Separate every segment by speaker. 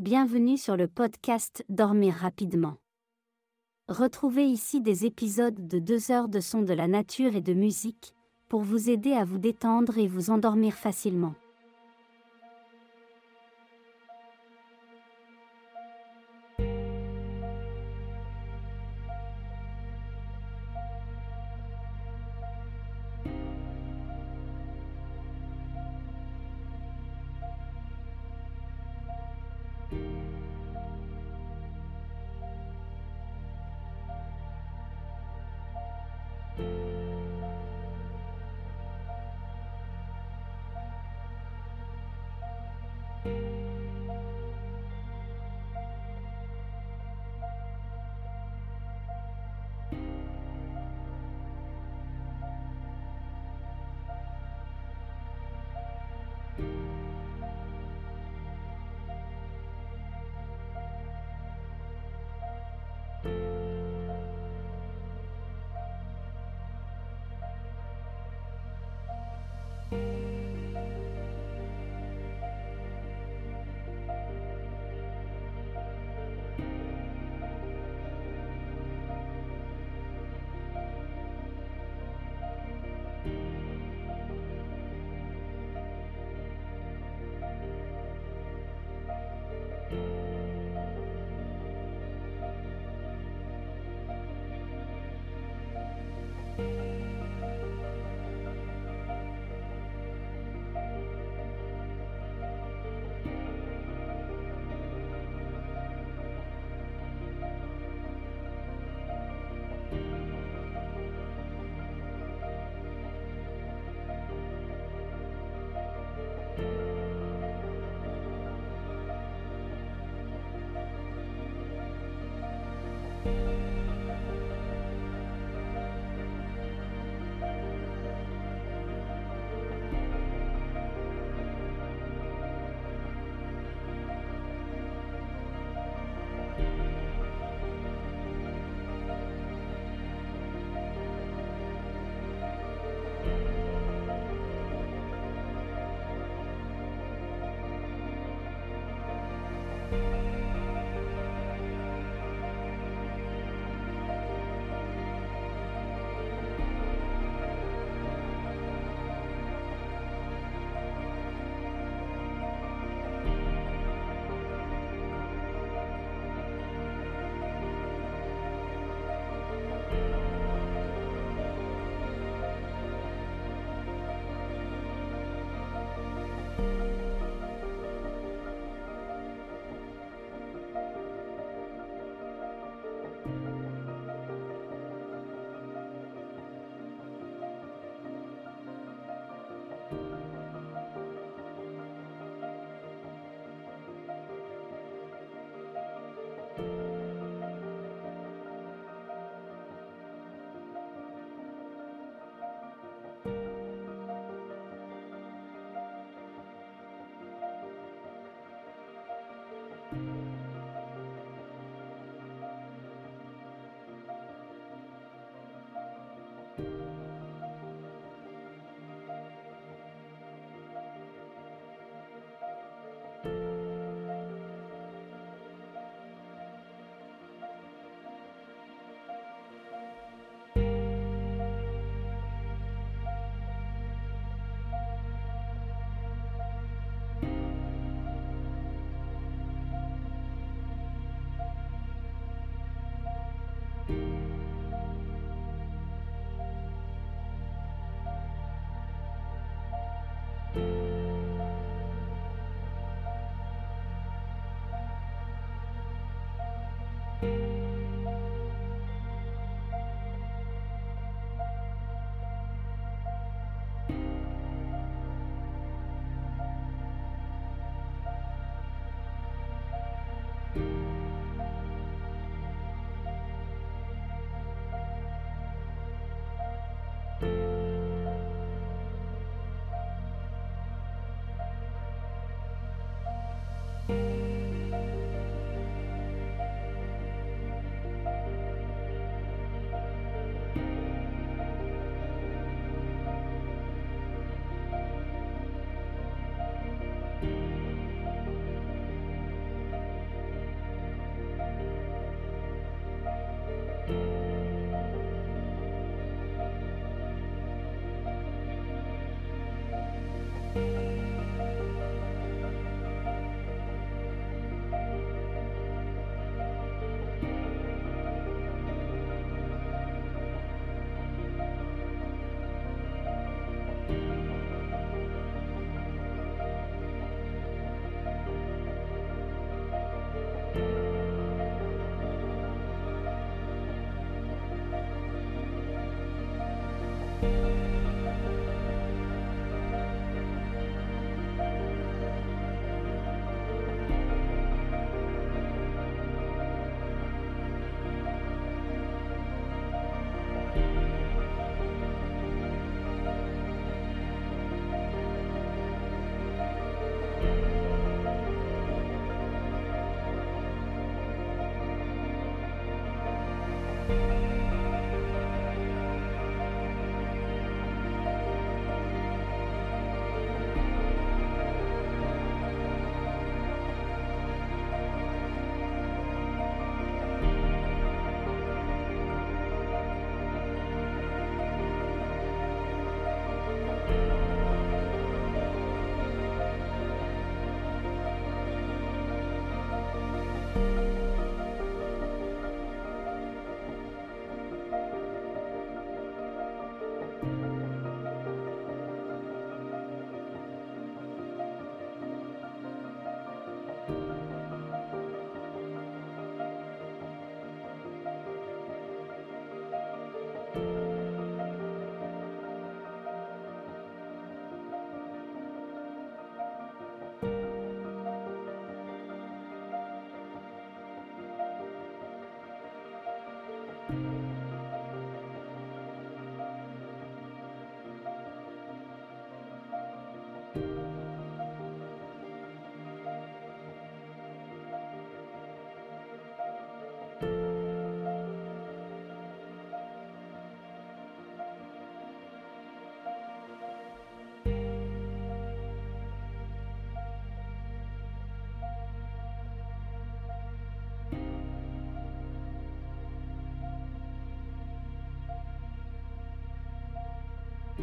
Speaker 1: Bienvenue sur le podcast Dormir rapidement. Retrouvez ici des épisodes de deux heures de sons de la nature et de musique pour vous aider à vous détendre et vous endormir facilement.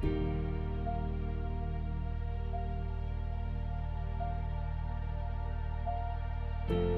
Speaker 1: thank you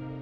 Speaker 1: thank you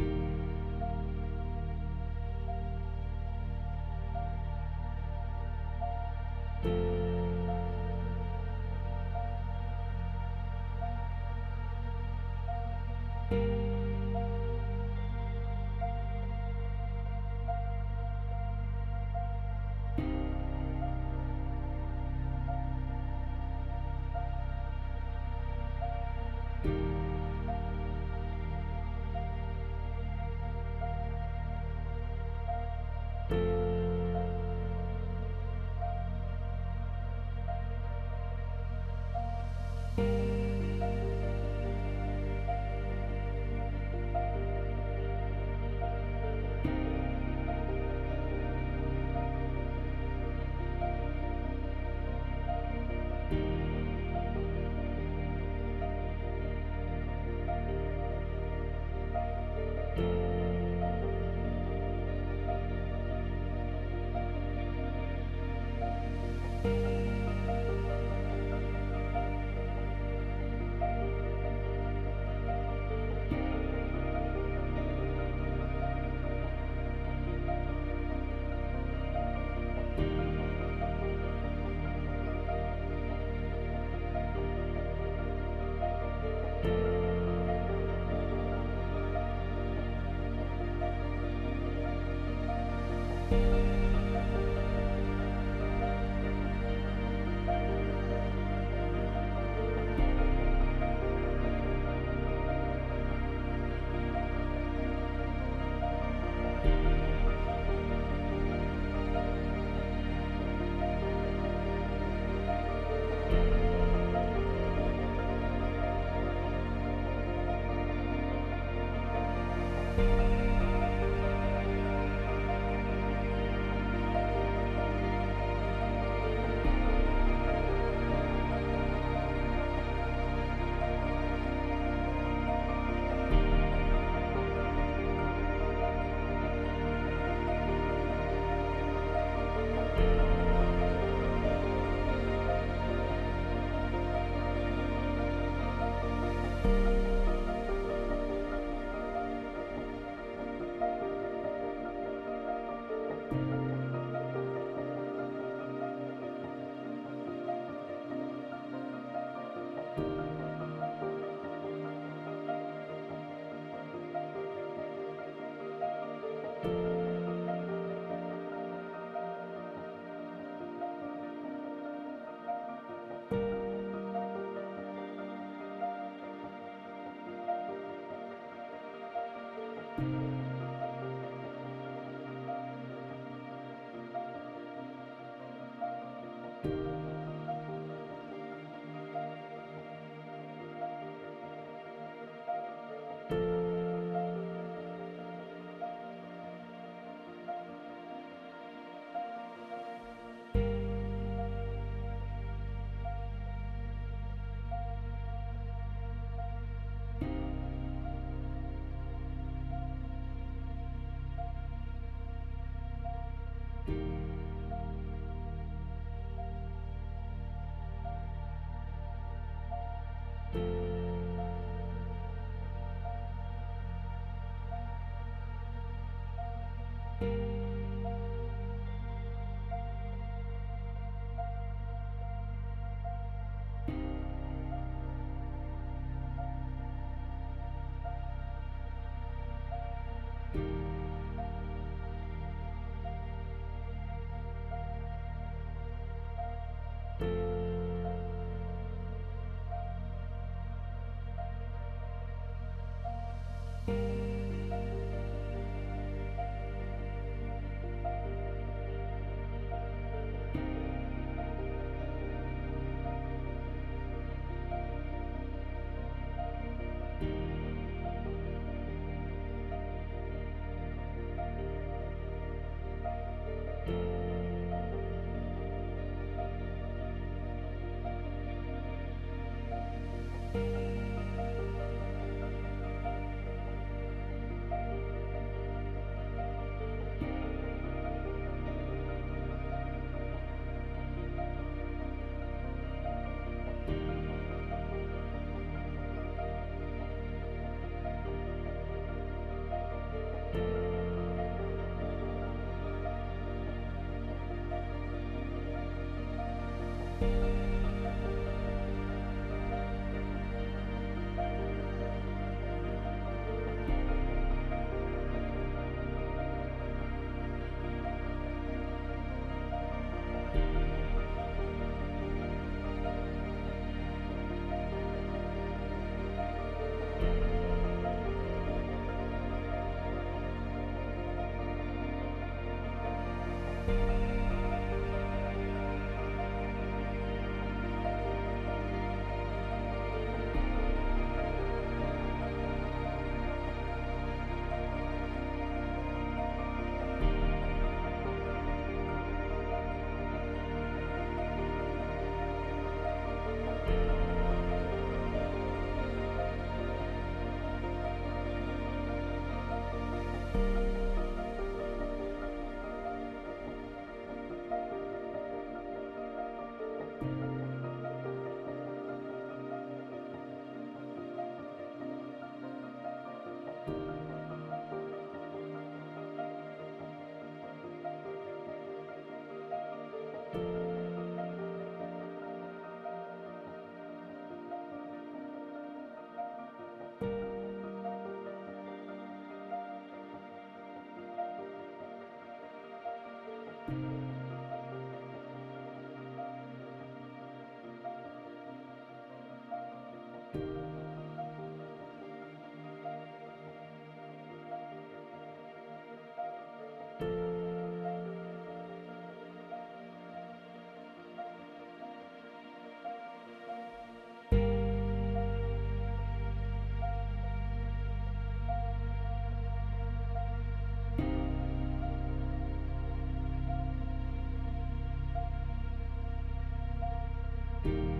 Speaker 1: Bye.
Speaker 2: thank you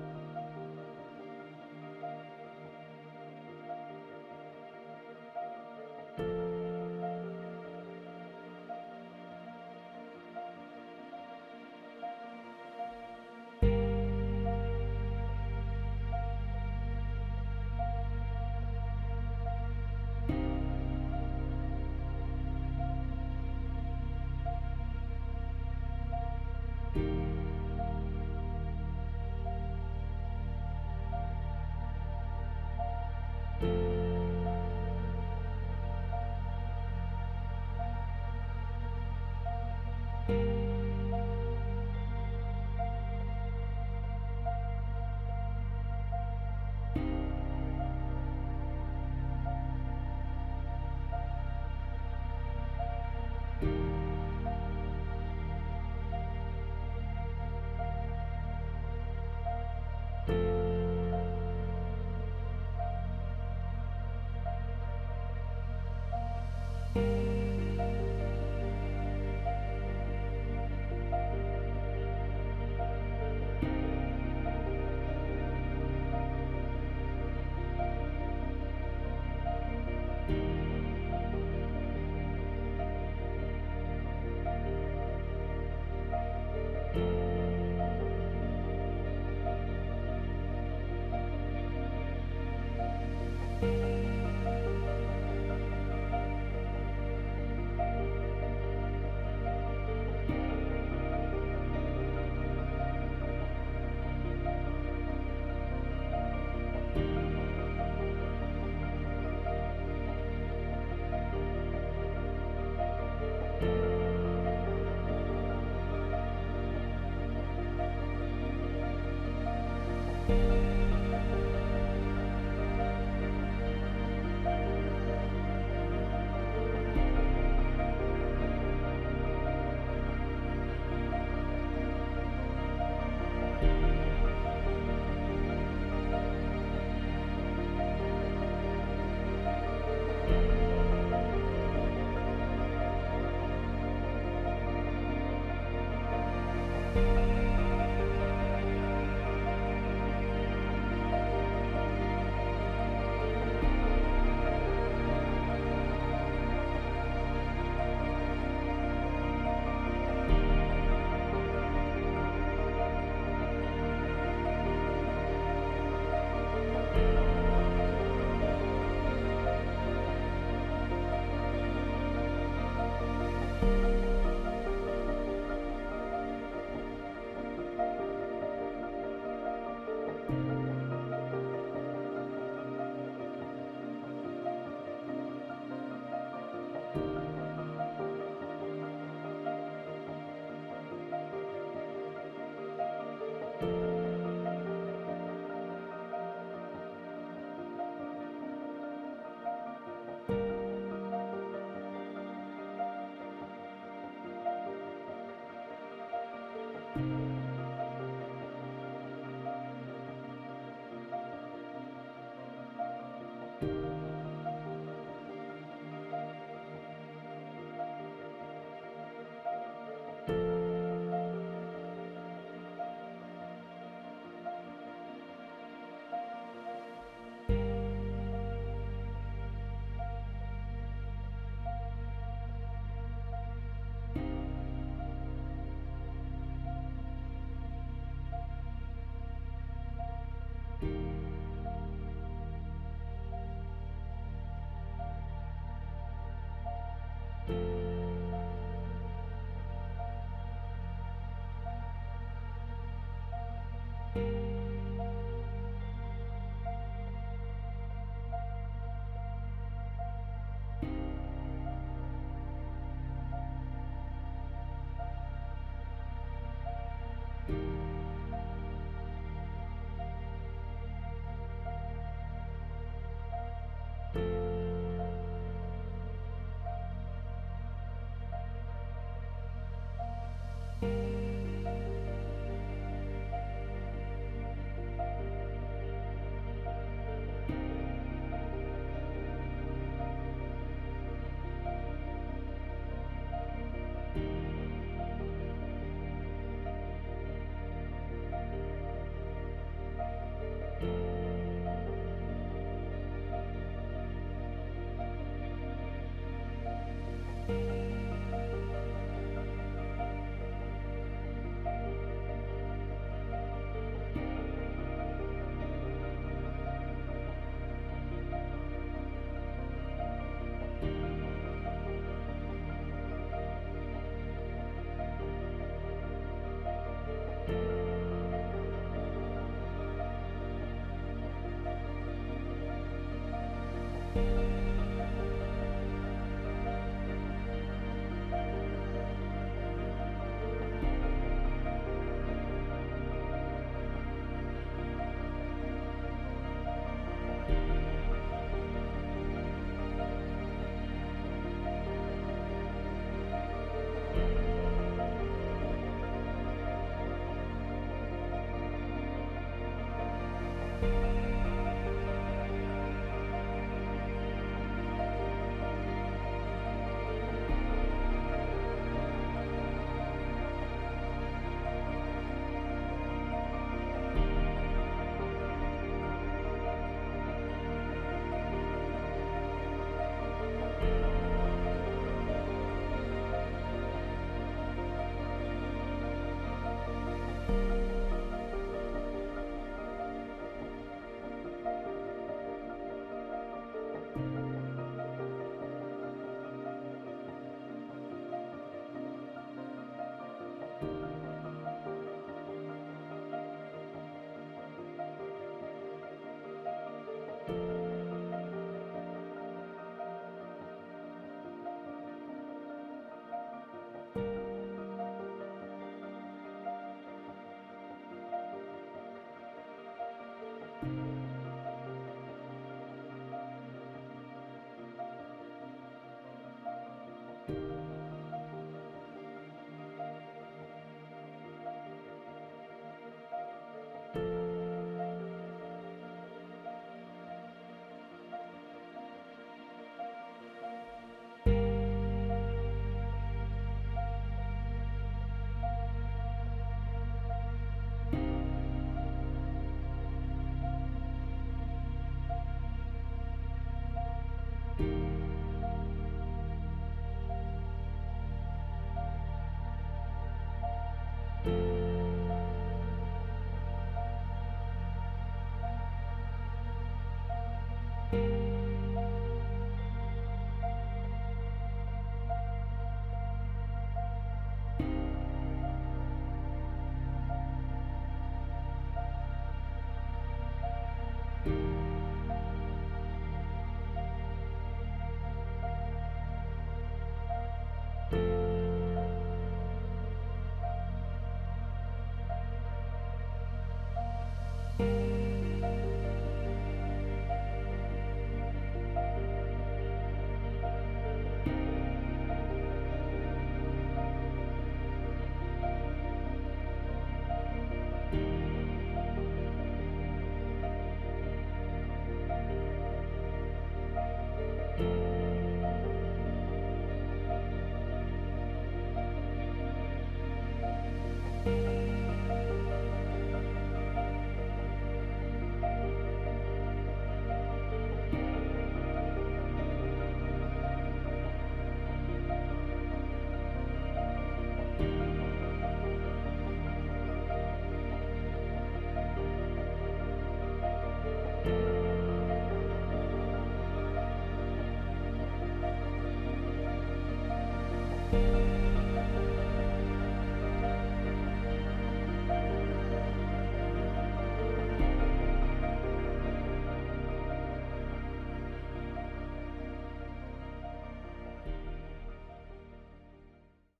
Speaker 2: you